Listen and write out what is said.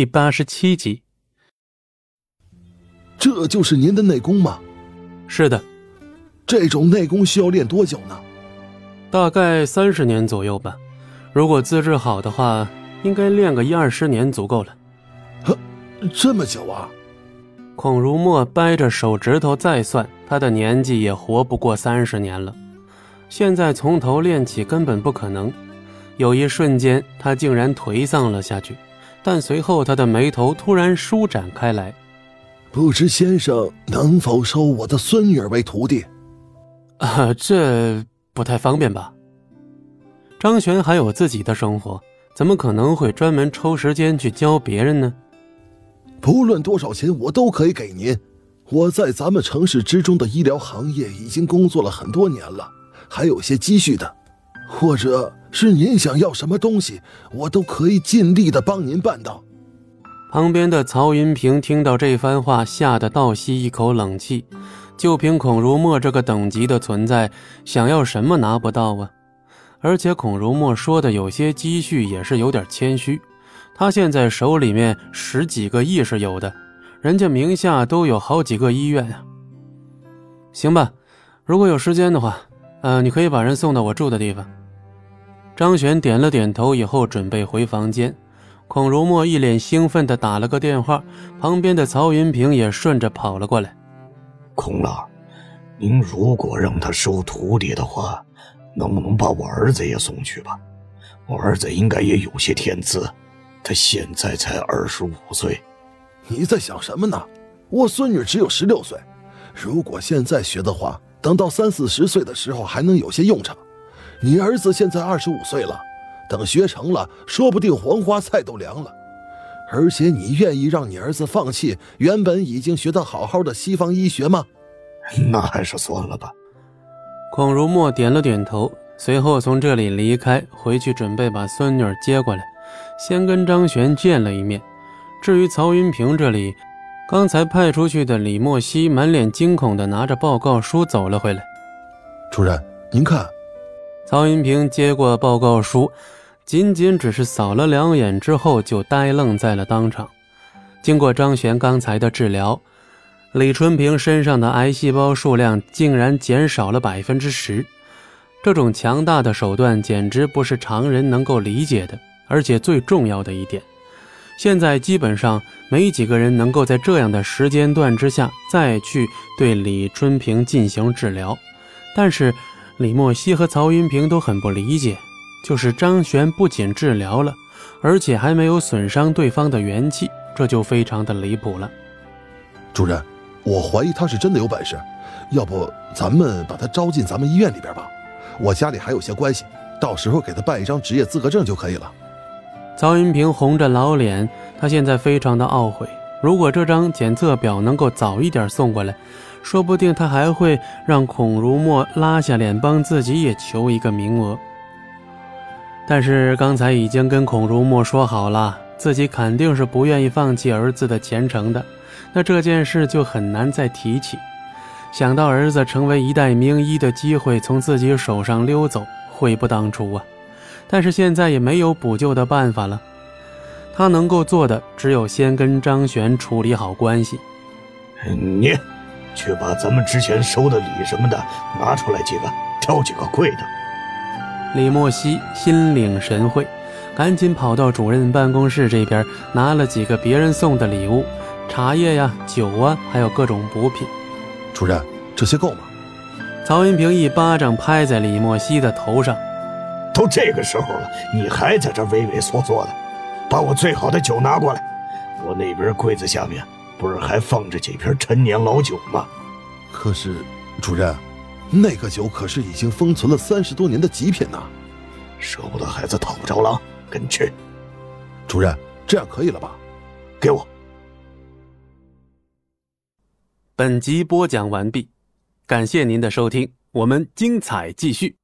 第八十七集。这就是您的内功吗？是的。这种内功需要练多久呢？大概三十年左右吧。如果资质好的话，应该练个一二十年足够了。呵，这么久啊！孔如墨掰着手指头再算，他的年纪也活不过三十年了。现在从头练起根本不可能。有一瞬间，他竟然颓丧了下去，但随后他的眉头突然舒展开来。不知先生能否收我的孙女为徒弟？啊，这不太方便吧？张璇还有自己的生活，怎么可能会专门抽时间去教别人呢？不论多少钱，我都可以给您。我在咱们城市之中的医疗行业已经工作了很多年了，还有些积蓄的。或者是您想要什么东西，我都可以尽力的帮您办到。旁边的曹云平听到这番话，吓得倒吸一口冷气。就凭孔如墨这个等级的存在，想要什么拿不到啊？而且孔如墨说的有些积蓄也是有点谦虚，他现在手里面十几个亿是有的，人家名下都有好几个医院啊。行吧，如果有时间的话，呃，你可以把人送到我住的地方。张璇点了点头，以后准备回房间。孔如墨一脸兴奋地打了个电话，旁边的曹云平也顺着跑了过来。孔老，您如果让他收徒弟的话，能不能把我儿子也送去吧？我儿子应该也有些天资，他现在才二十五岁。你在想什么呢？我孙女只有十六岁，如果现在学的话，等到三四十岁的时候还能有些用场。你儿子现在二十五岁了，等学成了，说不定黄花菜都凉了。而且你愿意让你儿子放弃原本已经学得好好的西方医学吗？那还是算了吧。孔如墨点了点头，随后从这里离开，回去准备把孙女接过来，先跟张璇见了一面。至于曹云平这里，刚才派出去的李莫西满脸惊恐地拿着报告书走了回来。主任，您看。曹云平接过报告书，仅仅只是扫了两眼之后，就呆愣在了当场。经过张璇刚才的治疗，李春平身上的癌细胞数量竟然减少了百分之十。这种强大的手段简直不是常人能够理解的。而且最重要的一点，现在基本上没几个人能够在这样的时间段之下再去对李春平进行治疗。但是。李莫西和曹云平都很不理解，就是张璇不仅治疗了，而且还没有损伤对方的元气，这就非常的离谱了。主任，我怀疑他是真的有本事，要不咱们把他招进咱们医院里边吧？我家里还有些关系，到时候给他办一张职业资格证就可以了。曹云平红着老脸，他现在非常的懊悔，如果这张检测表能够早一点送过来。说不定他还会让孔如墨拉下脸帮自己也求一个名额。但是刚才已经跟孔如墨说好了，自己肯定是不愿意放弃儿子的前程的，那这件事就很难再提起。想到儿子成为一代名医的机会从自己手上溜走，悔不当初啊！但是现在也没有补救的办法了，他能够做的只有先跟张璇处理好关系。你。去把咱们之前收的礼什么的拿出来几个，挑几个贵的。李莫西心领神会，赶紧跑到主任办公室这边拿了几个别人送的礼物，茶叶呀、酒啊，还有各种补品。主任，这些够吗？曹云平一巴掌拍在李莫西的头上：“都这个时候了，你还在这畏畏缩缩的？把我最好的酒拿过来，我那边柜子下面。”不是还放着几瓶陈年老酒吗？可是，主任，那个酒可是已经封存了三十多年的极品呐！舍不得孩子套不着狼，跟去。主任，这样可以了吧？给我。本集播讲完毕，感谢您的收听，我们精彩继续。